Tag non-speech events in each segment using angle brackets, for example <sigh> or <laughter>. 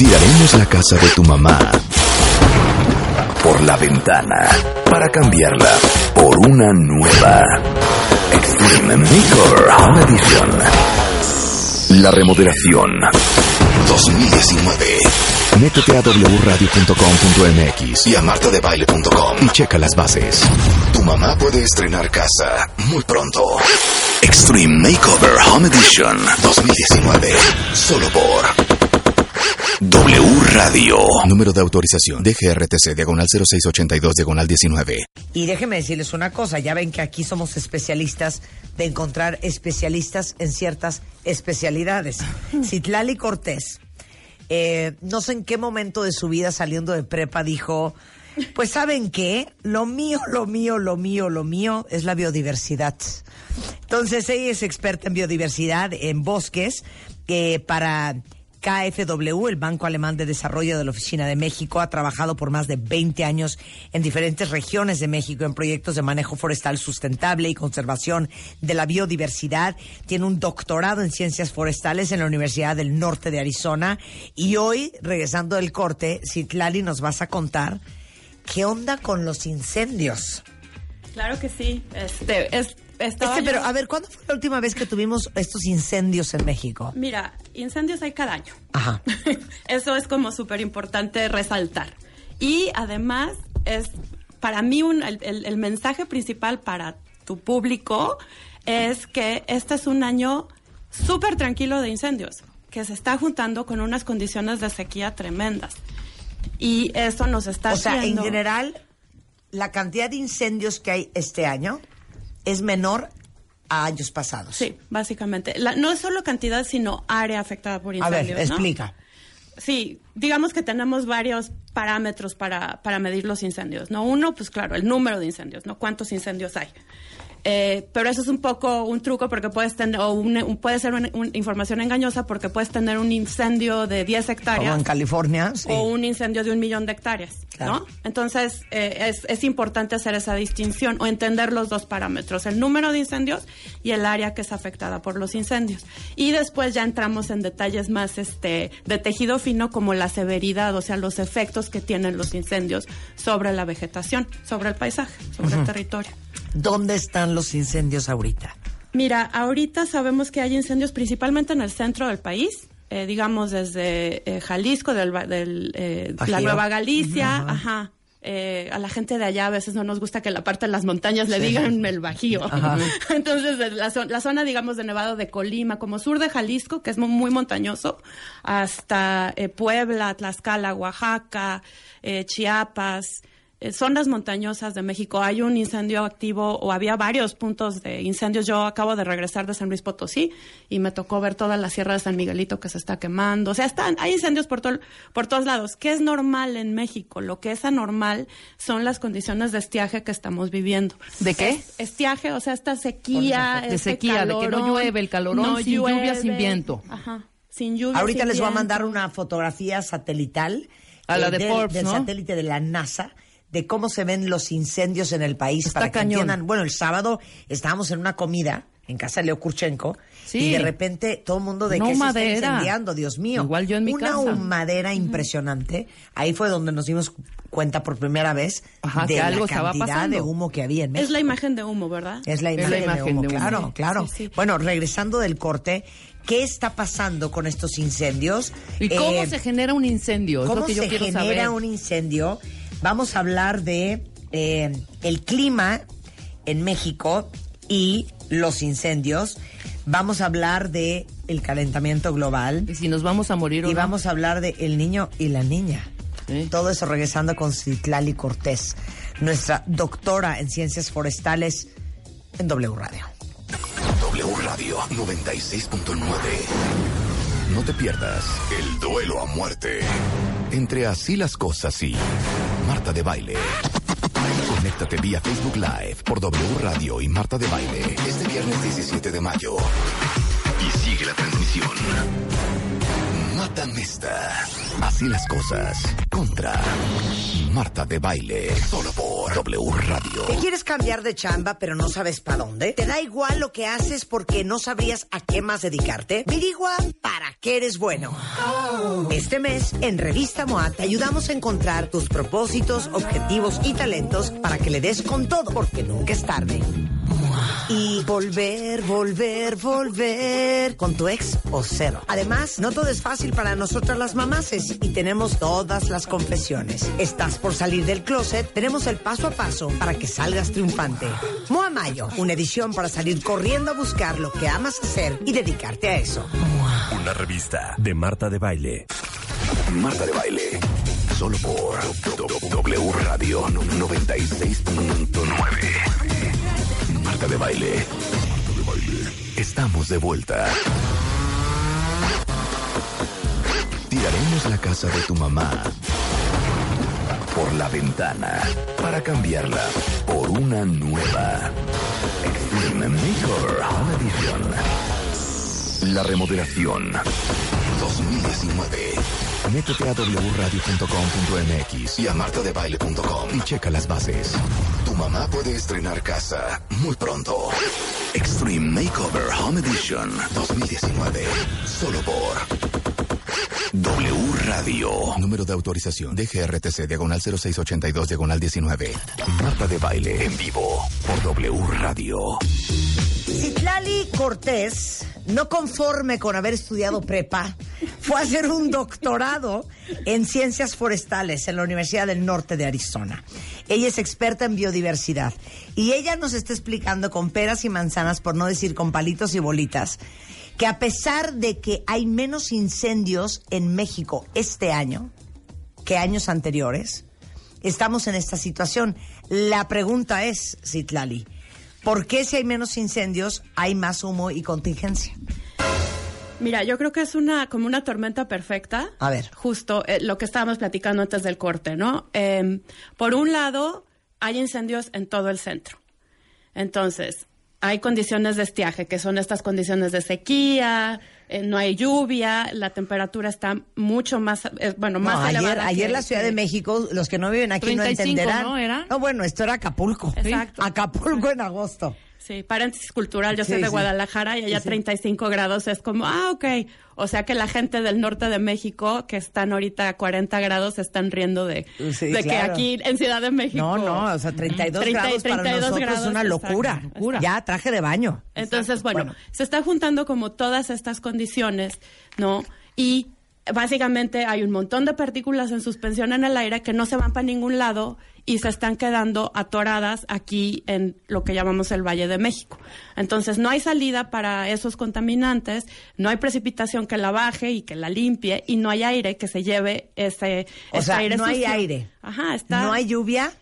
Tiraremos la casa de tu mamá por la ventana para cambiarla por una nueva. Extreme Makeover Home Edition. La remodelación 2019. Métete a wradio.com.mx y a martadebaile.com y checa las bases. Tu mamá puede estrenar casa muy pronto. Extreme Makeover Home Edition 2019. Solo por W Radio. Número de autorización DGRTC diagonal 0682 diagonal 19. Y déjenme decirles una cosa, ya ven que aquí somos especialistas de encontrar especialistas en ciertas especialidades. Citlali Cortés, eh, no sé en qué momento de su vida saliendo de prepa dijo, pues saben qué, lo mío, lo mío, lo mío, lo mío es la biodiversidad. Entonces ella es experta en biodiversidad, en bosques, eh, para KfW, el Banco Alemán de Desarrollo de la Oficina de México, ha trabajado por más de 20 años en diferentes regiones de México en proyectos de manejo forestal sustentable y conservación de la biodiversidad. Tiene un doctorado en ciencias forestales en la Universidad del Norte de Arizona. Y hoy, regresando del corte, Citlali nos vas a contar qué onda con los incendios. Claro que sí. Este, es, estaba Este, yo- pero a ver, ¿cuándo fue la última vez que tuvimos estos incendios en México? Mira, incendios hay cada año. Ajá. <laughs> Eso es como súper importante resaltar. Y además es, para mí, un- el, el- el mensaje principal para tu público es que este es un año súper tranquilo de incendios, que se está juntando con unas condiciones de sequía tremendas. Y eso nos está O sea, en general, la cantidad de incendios que hay este año es menor a años pasados. Sí, básicamente. La- no es solo cantidad, sino área afectada por A incendios. ver, ¿no? explica. Sí, digamos que tenemos varios parámetros para, para medir los incendios, ¿no? Uno, pues claro, el número de incendios, ¿no? ¿Cuántos incendios hay? Eh, pero eso es un poco un truco porque puedes tener, o un- un- puede ser una, una información engañosa porque puedes tener un incendio de 10 Como hectáreas en California. sí. o un incendio de un millón de hectáreas, Claro. ¿no? Entonces, eh, es, es importante hacer esa distinción o entender los dos parámetros, el número de incendios y el área que es afectada por los incendios. Y después ya entramos en detalles más este, de tejido fino como la severidad, o sea, los efectos que tienen los incendios sobre la vegetación, sobre el paisaje, sobre el territorio. ¿Dónde están los incendios ahorita? Mira, ahorita sabemos que hay incendios principalmente en el centro del país, eh, digamos desde eh, Jalisco, del, eh, la Bajío. Nueva Galicia, ajá. ajá. Eh, a la gente de allá a veces no nos gusta que la parte de las montañas le Sí. digan el Bajío. <laughs> Ajá. <laughs> Entonces, desde la, la zona, digamos, de Nevado de Colima, como sur de Jalisco, que es mu- muy montañoso, hasta eh, Puebla, Tlaxcala, Oaxaca, eh, Chiapas, eh, zonas montañosas de México. Hay un incendio activo o había varios puntos de incendios. Yo acabo de regresar de San Luis Potosí y me tocó ver toda la sierra de San Miguelito que se está quemando. O sea, están, hay incendios por, tol- por todos lados. ¿Qué es normal en México? Lo que es anormal son las condiciones de estiaje que estamos viviendo. ¿De qué? Es- estiaje, o sea, esta sequía. De este sequía, de que no llueve, el calorón, sin lluvia, sin viento. Ajá, sin lluvia. Ahorita sin les voy a mandar una fotografía satelital. A la de del, Forbes, del ¿no? satélite de la NASA de cómo se ven los incendios en el país Está para que cañón. entiendan. Bueno, el sábado estábamos en una comida en casa de Leo Kurchenko Sí. y de repente todo el mundo de No que se está madera. incendiando, Dios mío. Igual yo en mi una casa. humadera impresionante. Ahí fue donde nos dimos cuenta por primera vez Ajá, de que algo la estaba cantidad pasando. de humo que había en México. Es la imagen de humo, ¿verdad? Es la Es la imagen, de humo, de humo. claro, Sí, claro. sí, sí. Bueno, regresando del corte, ¿qué está pasando con estos incendios? ¿Y cómo Eh, se genera un incendio? Es ¿Cómo lo que yo se quiero genera saber. un incendio? Vamos a hablar de eh, el clima en México y los incendios. Vamos a hablar de el calentamiento global Y si nos vamos a morir o y no. vamos a hablar de el niño y la niña. Sí. Todo eso regresando con Citlali Cortés, nuestra doctora en ciencias forestales en W Radio. W Radio 96.9. No te pierdas el duelo a muerte entre Así las cosas y Marta de Baile. Conéctate vía Facebook Live por W Radio y Marta de Baile este viernes 17 de mayo. Y sigue la transmisión. Matamesta. Así las cosas. Contra Marta de Baile. Solo por W Radio. ¿Te quieres cambiar de chamba pero no sabes para dónde? ¿Te da igual lo que haces porque no sabrías a qué más dedicarte? Virigua para qué eres bueno. Este mes, en Revista MOA, te ayudamos a encontrar tus propósitos, objetivos y talentos para que le des con todo, porque nunca es tarde. Y volver, volver, volver con tu ex o cero. Además, no todo es fácil para nosotras las mamases y tenemos todas las confesiones. Estás por salir del closet, tenemos el paso a paso para que salgas triunfante. Moa Mayo, una edición para salir corriendo a buscar lo que amas hacer y dedicarte a eso. Una revista de Marta de Baile. Marta de Baile. Solo por W Radio 96.9. Marta de Baile. Estamos de vuelta. Tiraremos la casa de tu mamá por la ventana para cambiarla por una nueva. Extreme Home Edition. La remodelación 2019. Métete a wradio.com.mx y a y checa las bases. Tu mamá puede estrenar casa muy pronto. Extreme Makeover Home Edition 2019. Solo por W Radio. Número de autorización DGRTC diagonal 0682 diagonal 19. Marta de baile en vivo por W Radio. Citlali Cortés, no conforme con haber estudiado prepa, fue a hacer un doctorado en ciencias forestales en la Universidad del Norte de Arizona. Ella es experta en biodiversidad y ella nos está explicando con peras y manzanas, por no decir con palitos y bolitas, que a pesar de que hay menos incendios en México este año que años anteriores, estamos en esta situación. La pregunta es, Citlali, ¿por qué si hay menos incendios hay más humo y contingencia? Mira, yo creo que es una como una tormenta perfecta. A ver. Justo eh, lo que estábamos platicando antes del corte, ¿no? Eh, por un lado, hay incendios en todo el centro. Entonces, hay condiciones de estiaje, que son estas condiciones de sequía, eh, no hay lluvia, la temperatura está mucho más, eh, bueno, más No, ayer, elevada. ayer que- la Ciudad de México, los que no viven aquí 35, no entenderán. ¿no? ¿Era? No, bueno, esto era Acapulco. Exacto. Acapulco en agosto. Sí, paréntesis cultural, yo Sí, soy de sí. Guadalajara y allá Sí, sí. 35 grados es como, ah, ok. O sea que la gente del norte de México, que están ahorita a 40 grados, están riendo de, de que aquí en Ciudad de México. No, no, o sea, 32 30 grados para 32 nosotros grados, es una exacto, locura. Ya, traje de baño. Entonces, bueno, Bueno. se está juntando como todas estas condiciones, ¿no? Y básicamente hay un montón de partículas en suspensión en el aire que no se van para ningún lado y se están quedando atoradas aquí en lo que llamamos el Valle de México. Entonces, no hay salida para esos contaminantes, no hay precipitación que la baje y que la limpie y no hay aire que se lleve ese, O ese sea, aire no hay aire. Ajá, está. No hay lluvia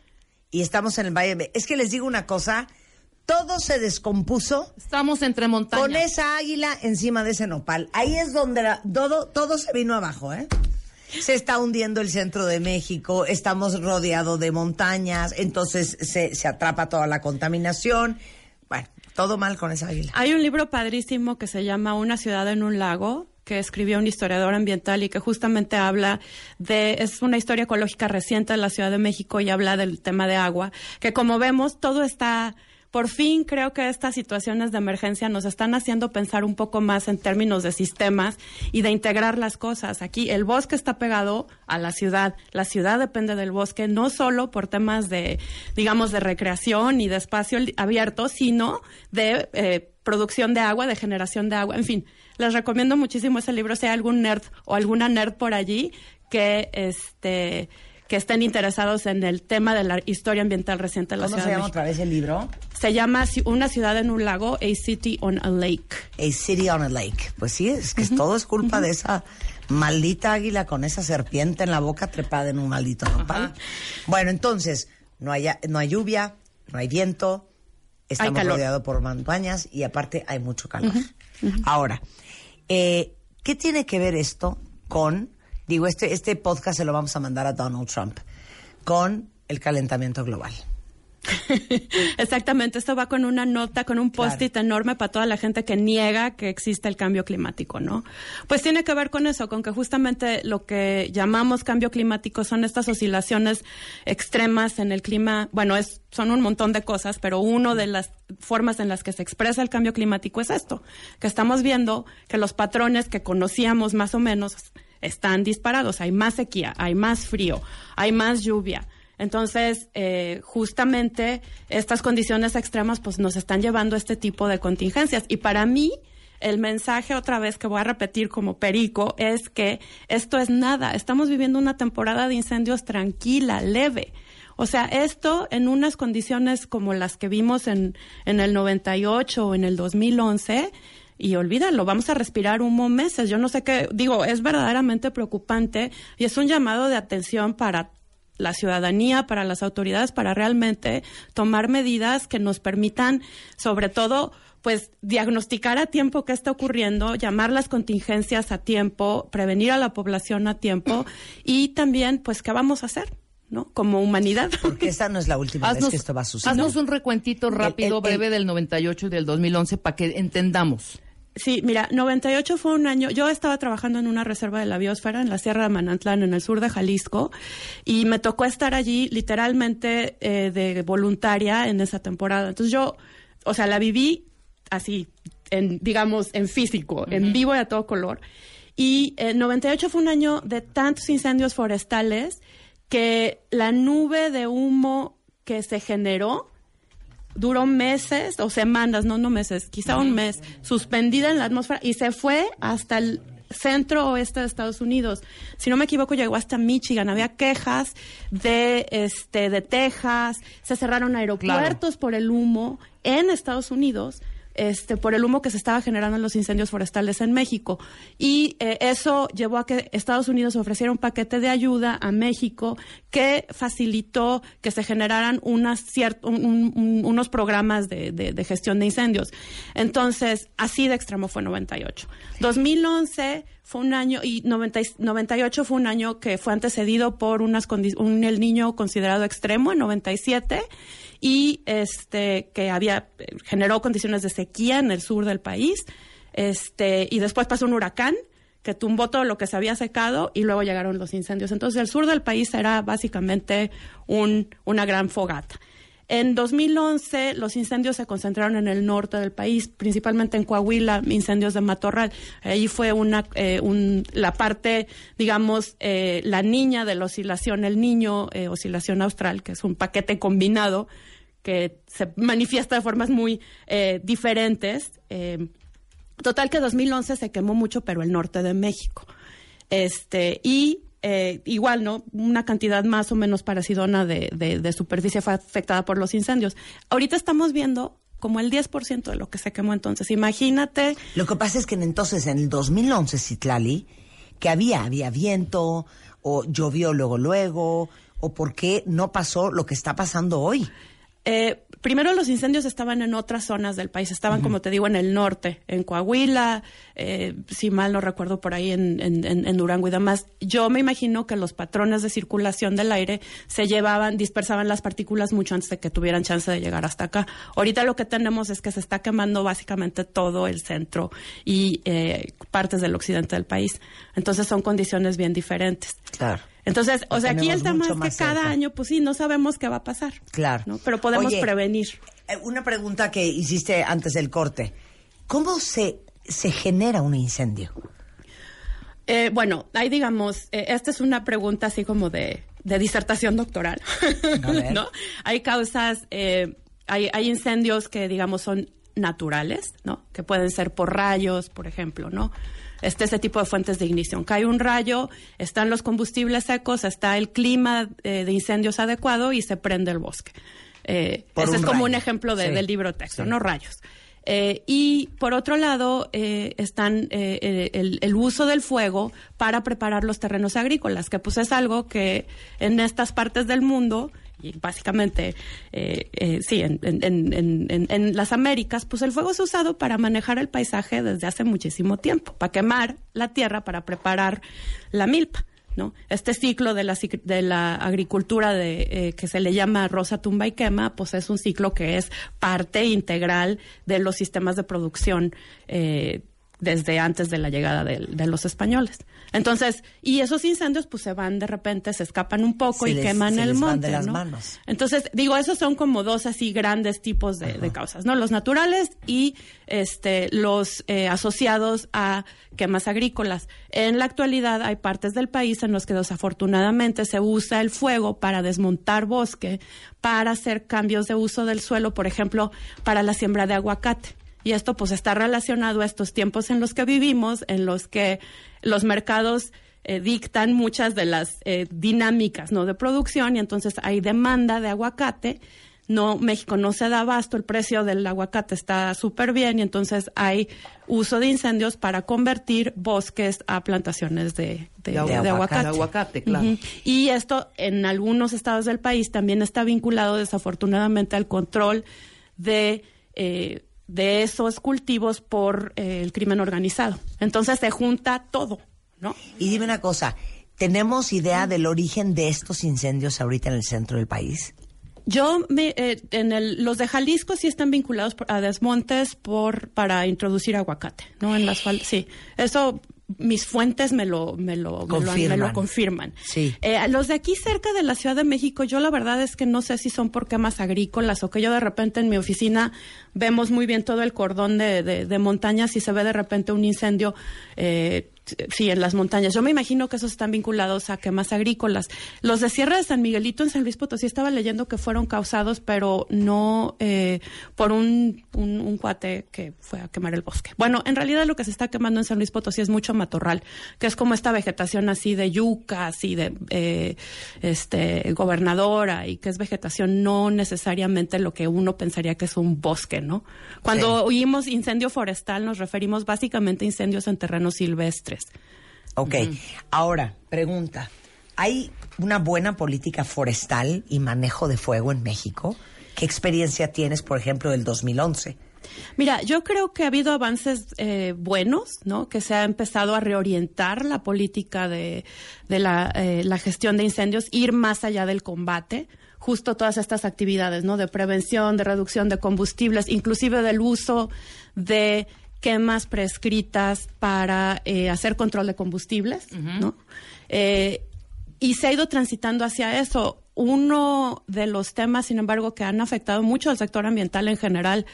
y estamos en el Valle. de- Es que les digo una cosa, todo se descompuso Estamos entre montañas. con esa águila encima de ese nopal. Ahí es donde la- todo, todo se vino abajo, ¿eh? Se está hundiendo el centro de México, estamos rodeados de montañas, entonces se, se atrapa toda la contaminación. Bueno, todo mal con esa águila. Hay un libro padrísimo que se llama Una ciudad en un lago que escribió un historiador ambiental y que justamente habla de, es una historia ecológica reciente de la Ciudad de México y habla del tema de agua, que como vemos todo está, por fin creo que estas situaciones de emergencia nos están haciendo pensar un poco más en términos de sistemas y de integrar las cosas. Aquí el bosque está pegado a la ciudad, la ciudad depende del bosque, no solo por temas de, digamos, de recreación y de espacio abierto, sino de eh, producción de agua, de generación de agua, en fin. Les recomiendo muchísimo ese libro, hay algún nerd o alguna nerd por allí que este que estén interesados en el tema de la historia ambiental reciente de la ¿Cómo Ciudad se de llama otra vez el libro? Se llama Una ciudad en un lago, A City on a Lake. A City on a Lake. Pues sí, es que todo es culpa de esa maldita águila con esa serpiente en la boca trepada en un maldito nopal. Bueno, entonces, no hay, no hay lluvia, no hay viento, estamos rodeados por montañas y aparte hay mucho calor. Ahora, eh, ¿qué tiene que ver esto con, digo, este, este podcast se lo vamos a mandar a Donald Trump, con el calentamiento global? <laughs> Exactamente, esto va con una nota, con un post-it enorme para toda la gente que niega que existe el cambio climático, ¿no? Pues tiene que ver con eso, con que justamente lo que llamamos cambio climático son estas oscilaciones extremas en el clima, bueno, es, son un montón de cosas, pero una de las formas en las que se expresa el cambio climático es esto, que estamos viendo que los patrones que conocíamos más o menos están disparados, hay más sequía, hay más frío, hay más lluvia entonces, eh, justamente estas condiciones extremas pues nos están llevando a este tipo de contingencias. Y para mí, el mensaje otra vez que voy a repetir como perico es que esto es nada. Estamos viviendo una temporada de incendios tranquila, leve. O sea, esto en unas condiciones como las que vimos en, en el 98 o en el 2011, y olvídalo, vamos a respirar humo meses. Yo no sé qué, digo, es verdaderamente preocupante y es un llamado de atención para la ciudadanía, para las autoridades, para realmente tomar medidas que nos permitan, sobre todo, pues diagnosticar a tiempo qué está ocurriendo, llamar las contingencias a tiempo, prevenir a la población a tiempo y también, pues, qué vamos a hacer. ¿no? Como humanidad. Porque esta no es la última vez que esto va a suceder. Haznos un recuentito rápido, breve del 98 y del 2011 para que entendamos. Sí, mira, 98 fue un año. Yo estaba trabajando en una reserva de la biosfera en la Sierra de Manantlán, en el sur de Jalisco, y me tocó estar allí literalmente eh, de voluntaria en esa temporada. Entonces yo, o sea, la viví así, en, digamos, en físico, en vivo y a todo color. Y eh, 98 fue un año de tantos incendios forestales que la nube de humo que se generó duró meses o semanas, no, no meses, quizá un mes, suspendida en la atmósfera y se fue hasta el centro oeste de Estados Unidos. Si no me equivoco, llegó hasta Michigan. Había quejas de, este, de Texas, se cerraron aeropuertos por el humo en Estados Unidos este, por el humo que se estaba generando en los incendios forestales en México. Y eh, eso llevó a que Estados Unidos ofreciera un paquete de ayuda a México que facilitó que se generaran unas unos programas de, gestión de incendios. Entonces, así de extremo fue 98. 2011 fue un año, y 98 fue un año que fue antecedido por unas un, el niño considerado extremo en 97 y este que había generó condiciones de sequía en el sur del país. Este, y después pasó un huracán que tumbó todo lo que se había secado y luego llegaron los incendios. Entonces el sur del país era básicamente un, una gran fogata. En 2011 los incendios se concentraron en el norte del país, principalmente en Coahuila, incendios de matorral. Ahí fue una, eh, la parte, digamos, eh, la niña de la oscilación, el niño eh, oscilación austral, que es un paquete combinado que se manifiesta de formas muy diferentes. Total que 2011 se quemó mucho, pero el norte de México. Este, y eh, igual, ¿no? Una cantidad más o menos parecidona de, de, superficie fue afectada por los incendios. Ahorita estamos viendo como el 10% de lo que se quemó entonces. Imagínate. Lo que pasa es que entonces, en el 2011, Citlali, que había, había viento, o llovió luego, luego, o por qué no pasó lo que está pasando hoy. Eh, primero los incendios estaban en otras zonas del país, estaban, como te digo, en el norte, en Coahuila, eh, si mal no recuerdo, por ahí en, en, Durango y demás. Yo me imagino que los patrones de circulación del aire se llevaban, dispersaban las partículas mucho antes de que tuvieran chance de llegar hasta acá. Ahorita lo que tenemos es que se está quemando básicamente todo el centro y eh, partes del occidente del país. Entonces son condiciones bien diferentes. Claro. Entonces, o sea, aquí el tema es que cada año, pues sí, no sabemos qué va a pasar. Claro. ¿no? Pero podemos prevenir. Eh, una pregunta que hiciste antes del corte. ¿Cómo se, se genera un incendio? Eh, bueno, ahí digamos, eh, esta es una pregunta así como de, de disertación doctoral, <laughs> ¿no? Hay causas, hay, hay incendios que digamos son naturales, ¿no? Que pueden ser por rayos, por ejemplo, ¿no? Este, ese tipo de fuentes de ignición. Cae un rayo, están los combustibles secos, está el clima eh, de incendios adecuado y se prende el bosque. Eh, ese es como un ejemplo del libro texto, no rayos. Eh, y por otro lado, están el, el, uso del fuego para preparar los terrenos agrícolas, que pues es algo que en estas partes del mundo y básicamente, eh, eh, sí, en, en, las Américas, pues el fuego ha usado para manejar el paisaje desde hace muchísimo tiempo, para quemar la tierra, para preparar la milpa. ¿no? Este ciclo de la, de la agricultura de, eh, que se le llama rosa, tumba y quema, pues es un ciclo que es parte integral de los sistemas de producción eh, desde antes de la llegada de, los españoles. Entonces, y esos incendios pues se van de repente, se escapan un poco Se y les- queman se el les van monte, de las ¿no? manos. Entonces, digo, esos son como dos así grandes tipos de, de causas, ¿no? Los naturales y este los eh, asociados a quemas agrícolas. En la actualidad hay partes del país en los que desafortunadamente se usa el fuego para desmontar bosque, para hacer cambios de uso del suelo, por ejemplo, para la siembra de aguacate. Y esto pues está relacionado a estos tiempos en los que vivimos, en los que los mercados eh, dictan muchas de las eh, dinámicas no de producción y entonces hay demanda de aguacate no México no se da abasto el precio del aguacate está súper bien y entonces hay uso de incendios para convertir bosques a plantaciones de, de- De de aguacate. aguacate, claro. Y esto en algunos estados del país también está vinculado desafortunadamente al control de eh, de esos cultivos por eh, el crimen organizado entonces se junta todo no Y dime una cosa, ¿tenemos idea del origen de estos incendios ahorita en el centro del país? Yo, me, eh, en el, los de Jalisco sí están vinculados por- a desmontes por para introducir aguacate, ¿no? En las sí. Eso mis fuentes me lo me lo, me lo, han- me Confirman. lo confirman. Sí. Eh, los de aquí cerca de la Ciudad de México, yo la verdad es que no sé si son por quemas agrícolas o que yo de repente en mi oficina vemos muy bien todo el cordón de, de, de montañas y se ve de repente un incendio eh, sí, en las montañas. Yo me imagino que esos están vinculados a quemas agrícolas. Los de Sierra de San Miguelito en San Luis Potosí estaba leyendo que fueron causados, pero no eh, por un, un, un cuate que fue a quemar el bosque. Bueno, en realidad lo que se está quemando en San Luis Potosí es mucho matorral, que es como esta vegetación así de yucas y de eh, este gobernadora y que es vegetación no necesariamente lo que uno pensaría que es un bosque, ¿no? Cuando oímos incendio forestal nos referimos básicamente a incendios en terrenos silvestres. Ok, ahora, pregunta. ¿Hay una buena política forestal y manejo de fuego en México? ¿Qué experiencia tienes, por ejemplo, del 2011? Mira, yo creo que ha habido avances eh, buenos, ¿no? Que se ha empezado a reorientar la política de, de la, eh, la gestión de incendios, ir más allá del combate, justo todas estas actividades, ¿no? De prevención, de reducción de combustibles, inclusive del uso de quemas prescritas para eh, hacer control de combustibles, ¿no? Eh, y se ha ido transitando hacia eso. Uno de los temas, sin embargo, que han afectado mucho al sector ambiental en general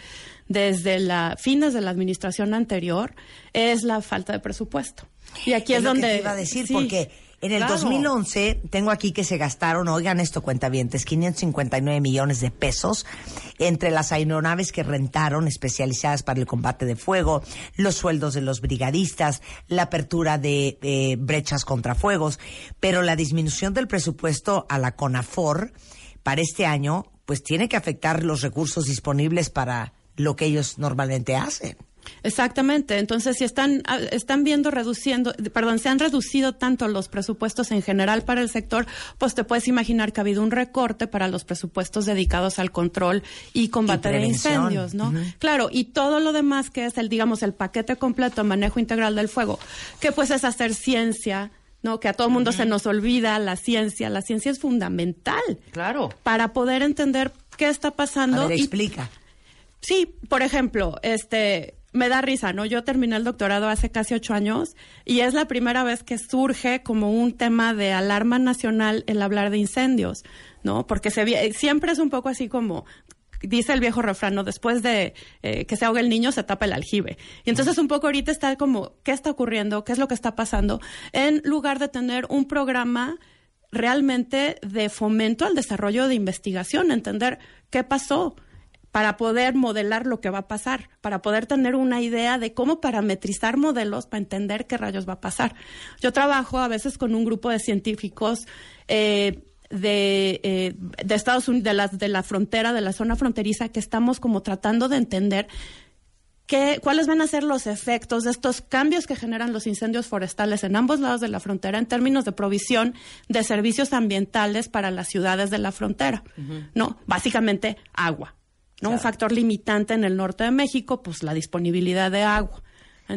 desde la fines de la administración anterior es la falta de presupuesto. Y aquí es, lo que donde te iba a decir, sí, porque en el claro. 2011 tengo aquí que se gastaron, oigan esto, cuentavientes, 559 millones de pesos entre las aeronaves que rentaron especializadas para el combate de fuego, los sueldos de los brigadistas, la apertura de eh, brechas contra fuegos, pero la disminución del presupuesto a la CONAFOR para este año, pues tiene que afectar los recursos disponibles para lo que ellos normalmente hacen. Exactamente. Entonces, si están, ah, están viendo reduciendo, perdón, se han reducido tanto los presupuestos en general para el sector, pues te puedes imaginar que ha habido un recorte para los presupuestos dedicados al control y combate de incendios, ¿no? Claro, y todo lo demás que es el, digamos, el paquete completo, manejo integral del fuego, que pues es hacer ciencia, ¿no? Que a todo mundo se nos olvida la ciencia. La ciencia es fundamental Claro. para poder entender qué está pasando A ver, y explica. Sí, por ejemplo, este, me da risa, ¿no? Yo terminé el doctorado hace casi ocho años y es la primera vez que surge como un tema de alarma nacional el hablar de incendios, ¿no? Porque se, siempre es un poco así como dice el viejo refrán, ¿no? Después de eh, que se ahogue el niño, se tapa el aljibe. Y entonces un poco ahorita está como, ¿qué está ocurriendo? ¿Qué es lo que está pasando? En lugar de tener un programa realmente de fomento al desarrollo de investigación, entender qué pasó para poder modelar lo que va a pasar, para poder tener una idea de cómo parametrizar modelos para entender qué rayos va a pasar. Yo trabajo a veces con un grupo de científicos eh, de, eh, de Estados Unidos, de la, de la frontera, de la zona fronteriza, que estamos como tratando de entender ¿Qué, ¿Cuáles van a ser los efectos de estos cambios que generan los incendios forestales en ambos lados de la frontera en términos de provisión de servicios ambientales para las ciudades de la frontera? No, básicamente agua. ¿No? Un factor limitante en el norte de México, pues la disponibilidad de agua.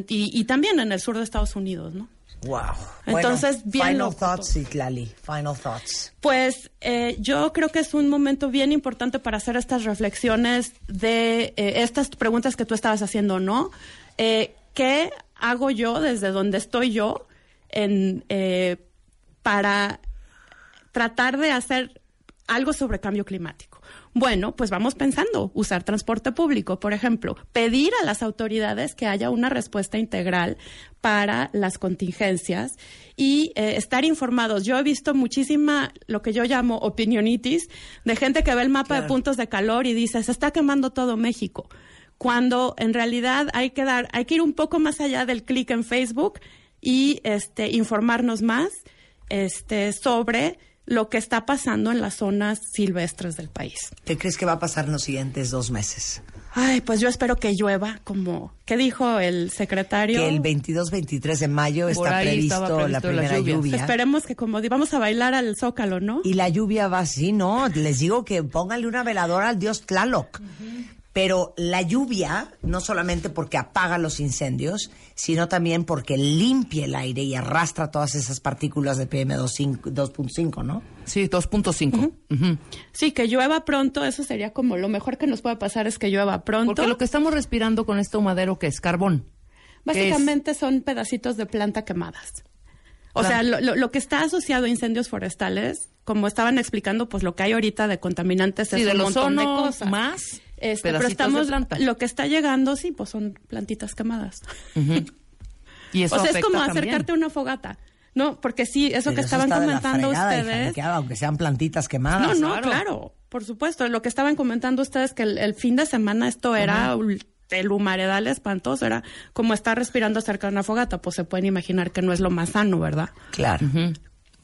Y, y también en el sur de Estados Unidos, ¿no? Wow. Entonces, bueno, bien Final loco thoughts, todo. Citlali. Final thoughts. Pues eh, yo creo que es un momento bien importante para hacer estas reflexiones de eh, estas preguntas que tú estabas haciendo, ¿no? Eh, ¿Qué hago yo desde donde estoy yo en, para tratar de hacer algo sobre cambio climático? Bueno, pues vamos pensando, usar transporte público, por ejemplo, pedir a las autoridades que haya una respuesta integral para las contingencias y eh, estar informados. Yo he visto muchísima, lo que yo llamo opinionitis, de gente que ve el mapa de puntos de calor y dice, se está quemando todo México. Cuando en realidad hay que dar, hay que ir un poco más allá del clic en Facebook y este, informarnos más este, sobre lo que está pasando en las zonas silvestres del país. ¿Qué crees que va a pasar en los siguientes dos meses? Ay, pues yo espero que llueva, como, ¿qué dijo el secretario? Que el 22-23 de mayo Por está previsto, la primera lluvia. lluvia. Esperemos que como vamos a bailar al Zócalo, ¿no? Y la lluvia va así, ¿no? Les digo que pónganle una veladora al dios Tlaloc. Pero la lluvia, no solamente porque apaga los incendios, sino también porque limpia el aire y arrastra todas esas partículas de PM2.5, 2.5, ¿no? Sí, 2.5. Ujú. Sí, que llueva pronto, eso sería como lo mejor que nos puede pasar es que llueva pronto. Porque lo que estamos respirando con este humadero que es carbón. Básicamente son pedacitos de planta quemadas. O sea, lo, lo- lo que está asociado a incendios forestales, como estaban explicando, pues lo que hay ahorita de contaminantes es de un los montón de cosas. más Este, pero de estamos, planta. lo que está llegando, sí, pues son plantitas quemadas. Y eso o sea, es como también. acercarte a una fogata. No, porque sí, eso Pero que estaban está de la comentando ustedes. aunque sean plantitas quemadas. No, no, claro. claro. por supuesto. Lo que estaban comentando ustedes que el, el fin de semana esto era ul- el humaredal espantoso, era como estar respirando cerca de una fogata, pues se pueden imaginar que no es lo más sano, ¿verdad? Claro.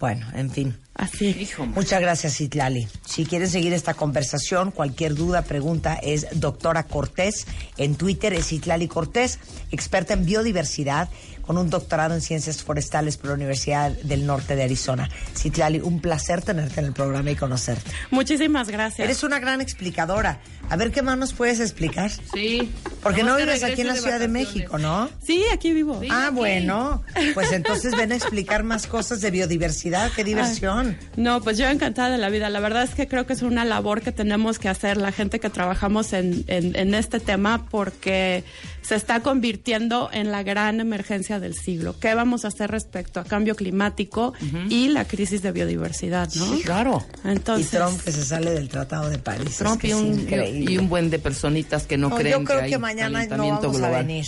Bueno, en fin. Así. Hijo, Muchas gracias, Itlali. Si quieren seguir esta conversación, cualquier duda, pregunta, es doctora Cortés. En Twitter es Itlali Cortés, experta en biodiversidad, con un doctorado en ciencias forestales por la Universidad del Norte de Arizona. Citlali, un placer tenerte en el programa y conocerte. Muchísimas gracias. Eres una gran explicadora. A ver qué más nos puedes explicar. Sí. Porque no vives aquí en la Ciudad de. México, ¿no? Sí, aquí vivo. Ah, aquí. bueno. Pues entonces ven a explicar más cosas de biodiversidad. ¡Qué diversión! No, pues yo encantada de la vida. La verdad es que creo que es una labor que tenemos que hacer la gente que trabajamos en, en, en este tema porque se está convirtiendo en la gran emergencia del siglo. ¿Qué vamos a hacer respecto a cambio climático y la crisis de biodiversidad, no? Claro. Entonces, y Trump que se sale del Tratado de París. Es Trump que y es un, increíble. y un buen de personitas que no, No, creen yo creo que, que, hay mañana no vamos a venir.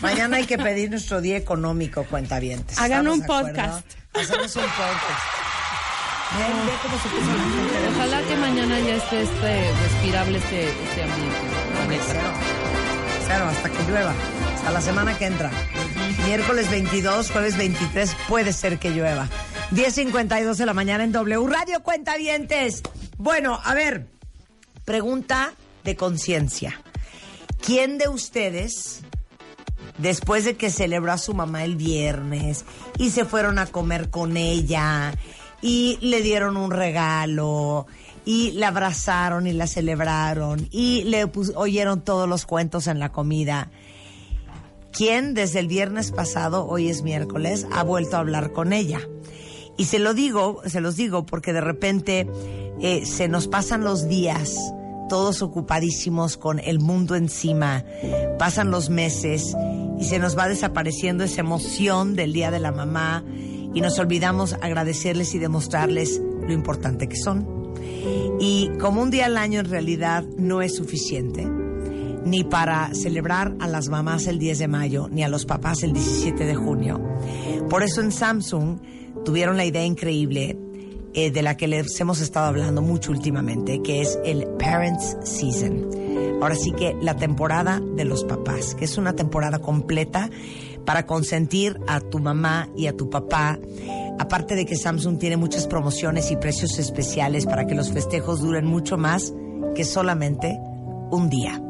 Mañana hay que pedir nuestro día económico, cuentavientes. Hagan ¿Estamos un podcast. Hacemos un podcast. Ven, ve cómo se puso la gente de Ojalá que mañana ya esté este, respirable este, este ambiente. cero. Cero, hasta que llueva. Hasta la semana que entra. Miércoles 22, jueves 23, puede ser que llueva. 10.52 de la mañana en W Radio Cuentavientes. Bueno, a ver, pregunta de conciencia. ¿Quién de ustedes, después de que celebró a su mamá el viernes y se fueron a comer con ella y le dieron un regalo y la abrazaron y la celebraron y le oyeron todos los cuentos en la comida? ¿Quién desde el viernes pasado, hoy es miércoles, ha vuelto a hablar con ella? Y se lo digo, se los digo porque de repente eh, se nos pasan los días, todos ocupadísimos con el mundo encima, pasan los meses y se nos va desapareciendo esa emoción del Día de la Mamá y nos olvidamos agradecerles y demostrarles lo importante que son. Y como un día al año en realidad no es suficiente, ni para celebrar a las mamás el 10 de mayo, ni a los papás el 17 de junio. Por eso en Samsung tuvieron la idea increíble eh, de la que les hemos estado hablando mucho últimamente, que es el Parents Season. Ahora sí que la temporada de los papás, que es una temporada completa para consentir a tu mamá y a tu papá. Aparte de que Samsung tiene muchas promociones y precios especiales para que los festejos duren mucho más que solamente un día.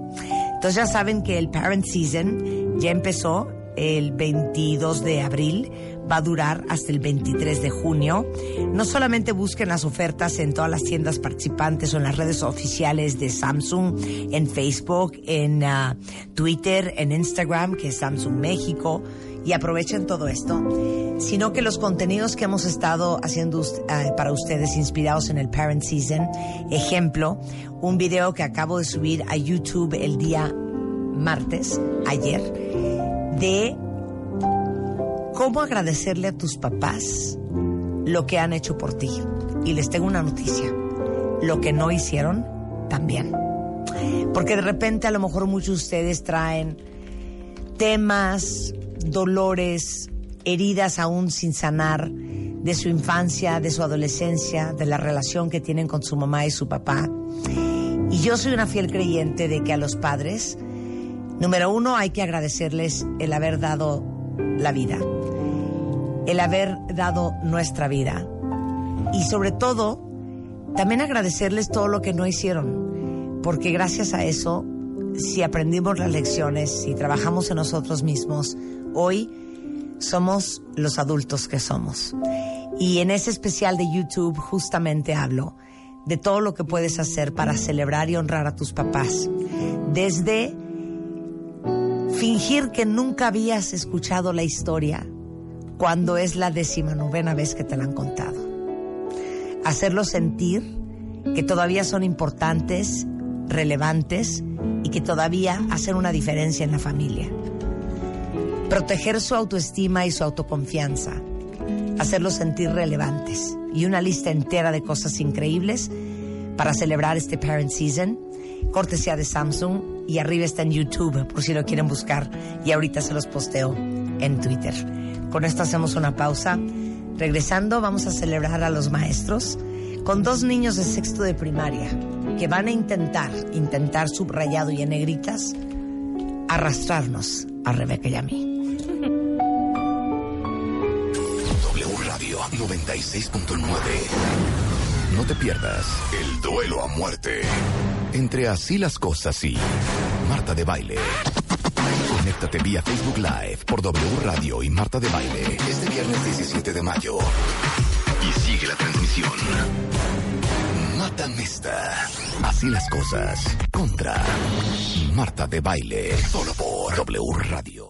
Entonces ya saben que el Parent Season ya empezó el 22 de abril, va a durar hasta el 23 de junio. No solamente busquen las ofertas en todas las tiendas participantes o en las redes oficiales de Samsung, en Facebook, en uh, Twitter, en Instagram, que es Samsung México, y aprovechen todo esto, sino que los contenidos que hemos estado haciendo uh, para ustedes inspirados en el Parent Season, ejemplo, un video que acabo de subir a YouTube el día martes, ayer, de cómo agradecerle a tus papás lo que han hecho por ti. Y les tengo una noticia, lo que no hicieron, también. Porque de repente a lo mejor muchos de ustedes traen temas, dolores, heridas aún sin sanar de su infancia, de su adolescencia, de la relación que tienen con su mamá y su papá. Y yo soy una fiel creyente de que a los padres, número uno, hay que agradecerles el haber dado la vida, el haber dado nuestra vida. Y sobre todo, también agradecerles todo lo que no hicieron, porque gracias a eso, si aprendimos las lecciones, si trabajamos en nosotros mismos, hoy somos los adultos que somos. Y en ese especial de YouTube justamente hablo de todo lo que puedes hacer para celebrar y honrar a tus papás. Desde fingir que nunca habías escuchado la historia cuando es la novena vez que te la han contado. Hacerlos sentir que todavía son importantes, relevantes y que todavía hacen una diferencia en la familia. Proteger su autoestima y su autoconfianza. Hacerlos sentir relevantes. Y una lista entera de cosas increíbles para celebrar este Parent Season. Cortesía de Samsung. Y arriba está en YouTube por si lo quieren buscar. Y ahorita se los posteo en Twitter. Con esto hacemos una pausa. Regresando vamos a celebrar a los maestros con dos niños de sexto de primaria que van a intentar, intentar subrayado y en negritas, arrastrarnos a Rebeca y a mí. 96.9. No te pierdas el duelo a muerte entre Así las cosas y Marta de Baile. Conéctate vía Facebook Live por W Radio y Marta de Baile este viernes 17 de mayo. Y sigue la transmisión. Mata Mesta. Así las cosas contra Marta de Baile. Solo por W Radio.